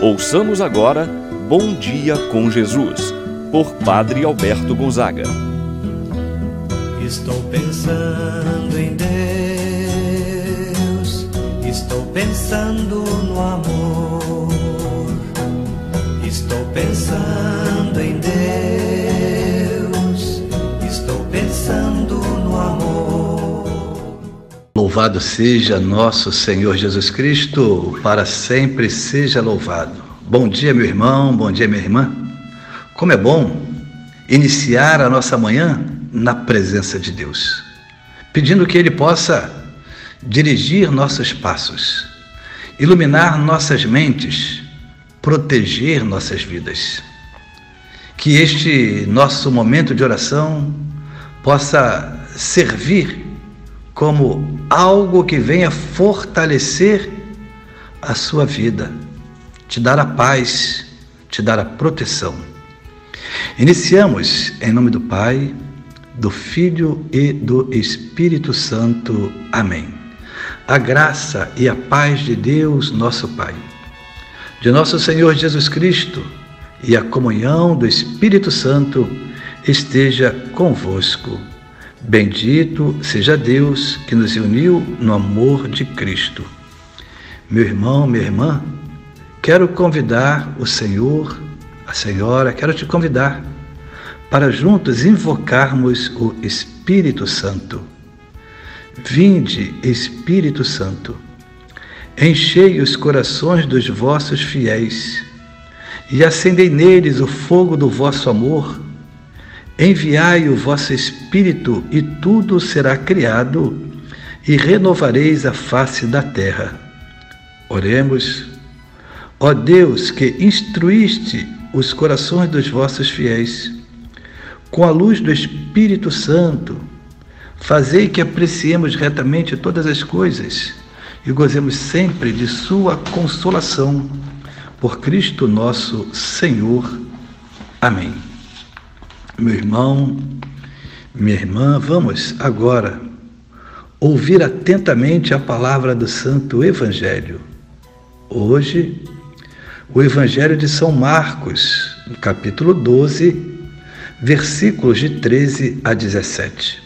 Ouçamos agora Bom Dia com Jesus, por Padre Alberto Gonzaga. Estou pensando em Deus, estou pensando no amor, estou pensando Louvado seja nosso Senhor Jesus Cristo, para sempre seja louvado. Bom dia, meu irmão, bom dia, minha irmã. Como é bom iniciar a nossa manhã na presença de Deus, pedindo que Ele possa dirigir nossos passos, iluminar nossas mentes, proteger nossas vidas. Que este nosso momento de oração possa servir como algo que venha fortalecer a sua vida, te dar a paz, te dar a proteção. Iniciamos em nome do Pai, do Filho e do Espírito Santo. Amém. A graça e a paz de Deus, nosso Pai, de nosso Senhor Jesus Cristo e a comunhão do Espírito Santo esteja convosco. Bendito seja Deus que nos uniu no amor de Cristo. Meu irmão, minha irmã, quero convidar o Senhor, a Senhora, quero te convidar para juntos invocarmos o Espírito Santo. Vinde, Espírito Santo, enchei os corações dos vossos fiéis e acendei neles o fogo do vosso amor. Enviai o vosso Espírito e tudo será criado e renovareis a face da terra. Oremos. Ó Deus que instruíste os corações dos vossos fiéis, com a luz do Espírito Santo, fazei que apreciemos retamente todas as coisas e gozemos sempre de Sua consolação. Por Cristo nosso Senhor. Amém. Meu irmão, minha irmã, vamos agora ouvir atentamente a palavra do Santo Evangelho. Hoje, o Evangelho de São Marcos, no capítulo 12, versículos de 13 a 17.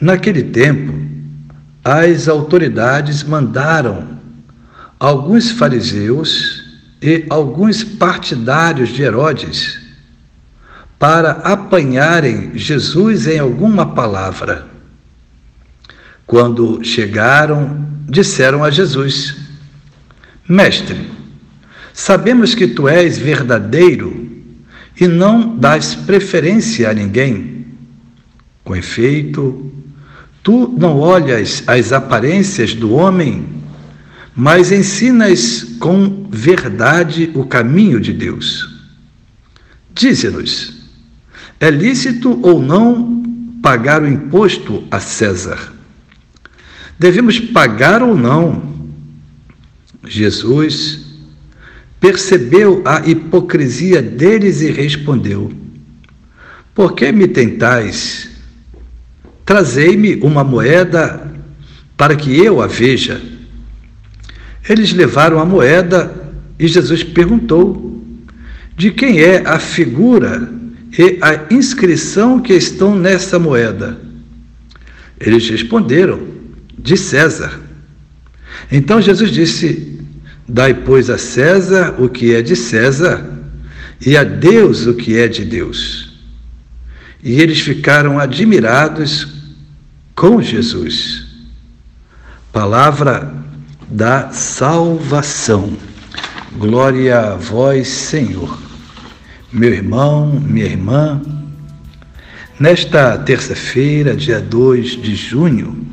Naquele tempo, as autoridades mandaram alguns fariseus e alguns partidários de Herodes para apanharem Jesus em alguma palavra. Quando chegaram, disseram a Jesus: Mestre, sabemos que tu és verdadeiro e não dás preferência a ninguém. Com efeito, tu não olhas as aparências do homem, mas ensinas com verdade o caminho de Deus. Dize-nos, é lícito ou não pagar o imposto a César? Devemos pagar ou não? Jesus percebeu a hipocrisia deles e respondeu: Por que me tentais? Trazei-me uma moeda para que eu a veja. Eles levaram a moeda e Jesus perguntou: De quem é a figura e a inscrição que estão nessa moeda? Eles responderam: De César. Então Jesus disse: Dai, pois, a César o que é de César e a Deus o que é de Deus. E eles ficaram admirados com Jesus. Palavra da salvação. Glória a vós, Senhor. Meu irmão, minha irmã, nesta terça-feira, dia 2 de junho,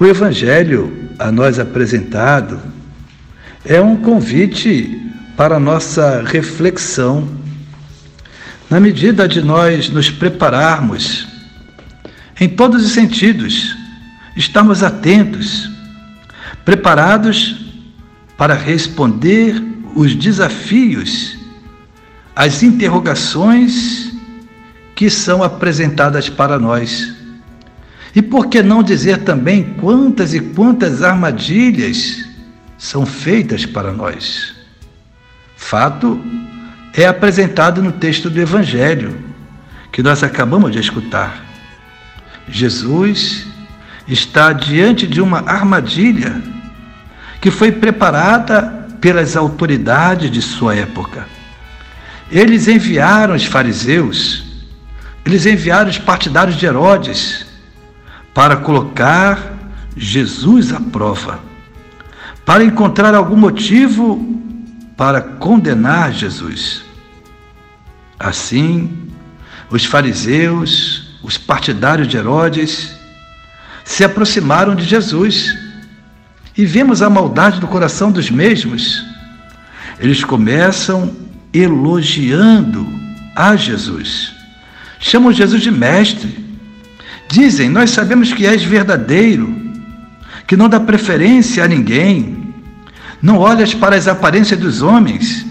o Evangelho a nós apresentado é um convite para nossa reflexão. Na medida de nós nos prepararmos, em todos os sentidos, estamos atentos, preparados para responder os desafios, as interrogações que são apresentadas para nós. E por que não dizer também quantas e quantas armadilhas são feitas para nós. Fato é apresentado no texto do Evangelho que nós acabamos de escutar. Jesus está diante de uma armadilha que foi preparada pelas autoridades de sua época. Eles enviaram os fariseus, eles enviaram os partidários de Herodes para colocar Jesus à prova, para encontrar algum motivo para condenar Jesus. Assim, os fariseus, os partidários de Herodes, se aproximaram de Jesus e vemos a maldade do coração dos mesmos. Eles começam elogiando a Jesus. Chamam Jesus de mestre. Dizem: Nós sabemos que és verdadeiro, que não dá preferência a ninguém, não olhas para as aparências dos homens.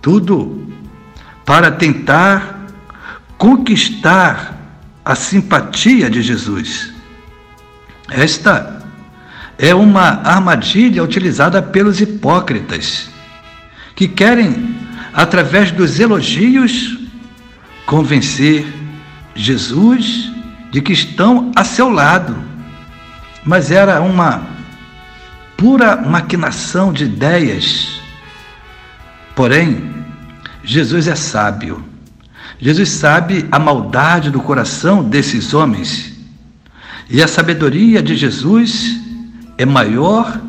Tudo para tentar conquistar a simpatia de Jesus. Esta é uma armadilha utilizada pelos hipócritas, que querem, através dos elogios, convencer Jesus de que estão a seu lado. Mas era uma pura maquinação de ideias. Porém, Jesus é sábio Jesus sabe a maldade do coração desses homens. E a sabedoria de Jesus é maior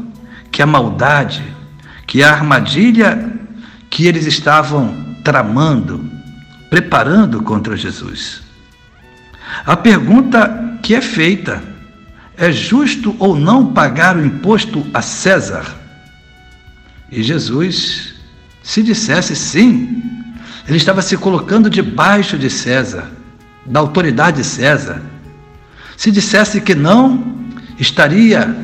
que a maldade, que a armadilha que eles estavam tramando, preparando contra Jesus. A pergunta que é feita é justo ou não pagar o imposto a César? E Jesus, se dissesse sim, ele estava se colocando debaixo de César, da autoridade de César. Se dissesse que não, estaria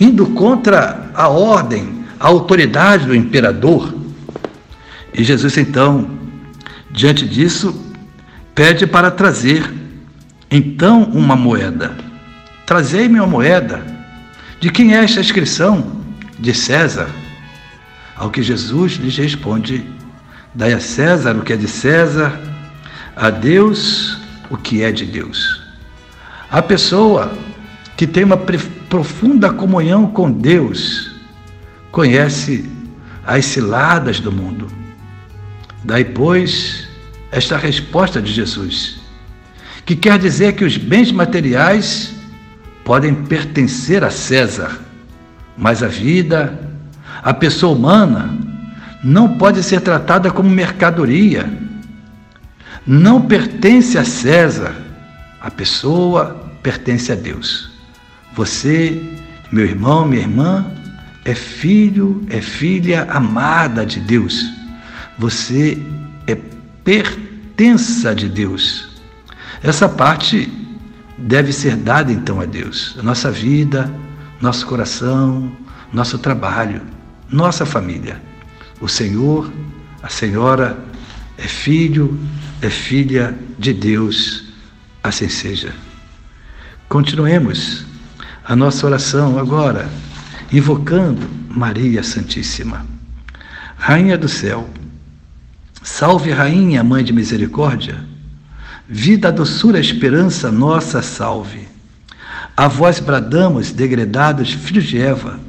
indo contra a ordem, a autoridade do imperador. E Jesus, então, diante disso, pede para trazer então uma moeda. Trazei-me uma moeda. De quem é esta inscrição? De César. Ao que Jesus lhes responde: Dai a César o que é de César, a Deus o que é de Deus. A pessoa que tem uma profunda comunhão com Deus conhece as ciladas do mundo. Daí, pois, esta resposta de Jesus, que quer dizer que os bens materiais podem pertencer a César, mas a vida, a pessoa humana, não pode ser tratada como mercadoria. Não pertence a César. A pessoa pertence a Deus. Você, meu irmão, minha irmã, é filho, é filha amada de Deus. Você é pertença de Deus. Essa parte deve ser dada então a Deus. A nossa vida, nosso coração, nosso trabalho, nossa família. O Senhor, a Senhora é filho, é filha de Deus, assim seja. Continuemos a nossa oração agora, invocando Maria Santíssima. Rainha do céu, salve Rainha, Mãe de Misericórdia, vida, doçura, esperança, nossa salve. A vós bradamos, degredados, filhos de Eva,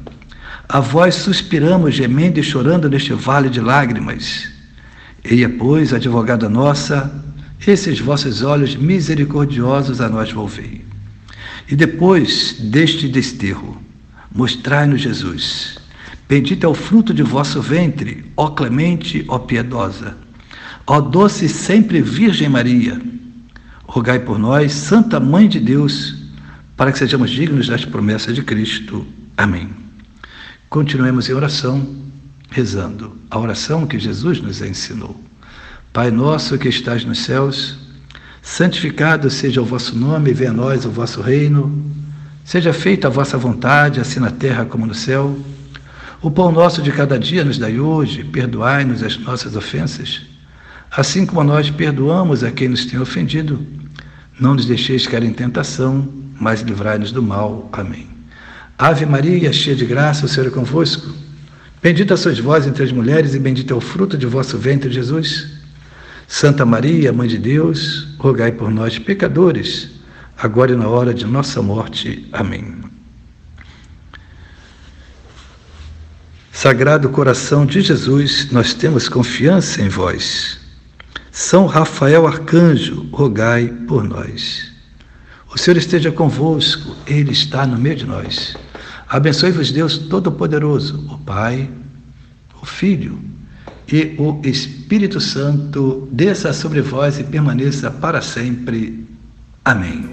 a vós suspiramos, gemendo e chorando neste vale de lágrimas. Eia, pois, advogada nossa, esses vossos olhos misericordiosos a nós volvei. E depois deste desterro, mostrai-nos Jesus. Bendito é o fruto de vosso ventre, ó clemente, ó piedosa. Ó doce sempre Virgem Maria, rogai por nós, Santa Mãe de Deus, para que sejamos dignos das promessas de Cristo. Amém. Continuemos em oração, rezando a oração que Jesus nos ensinou. Pai nosso que estás nos céus, santificado seja o vosso nome, venha a nós o vosso reino. Seja feita a vossa vontade, assim na terra como no céu. O pão nosso de cada dia nos dai hoje, perdoai-nos as nossas ofensas, assim como nós perdoamos a quem nos tem ofendido. Não nos deixeis cair em tentação, mas livrai-nos do mal. Amém. Ave Maria, cheia de graça, o Senhor é convosco. Bendita sois vós entre as mulheres, e bendito é o fruto de vosso ventre, Jesus. Santa Maria, Mãe de Deus, rogai por nós, pecadores, agora e na hora de nossa morte. Amém. Sagrado coração de Jesus, nós temos confiança em vós. São Rafael Arcanjo, rogai por nós. O Senhor esteja convosco, Ele está no meio de nós. Abençoe-vos Deus Todo-Poderoso, o Pai, o Filho e o Espírito Santo, desça sobre vós e permaneça para sempre. Amém.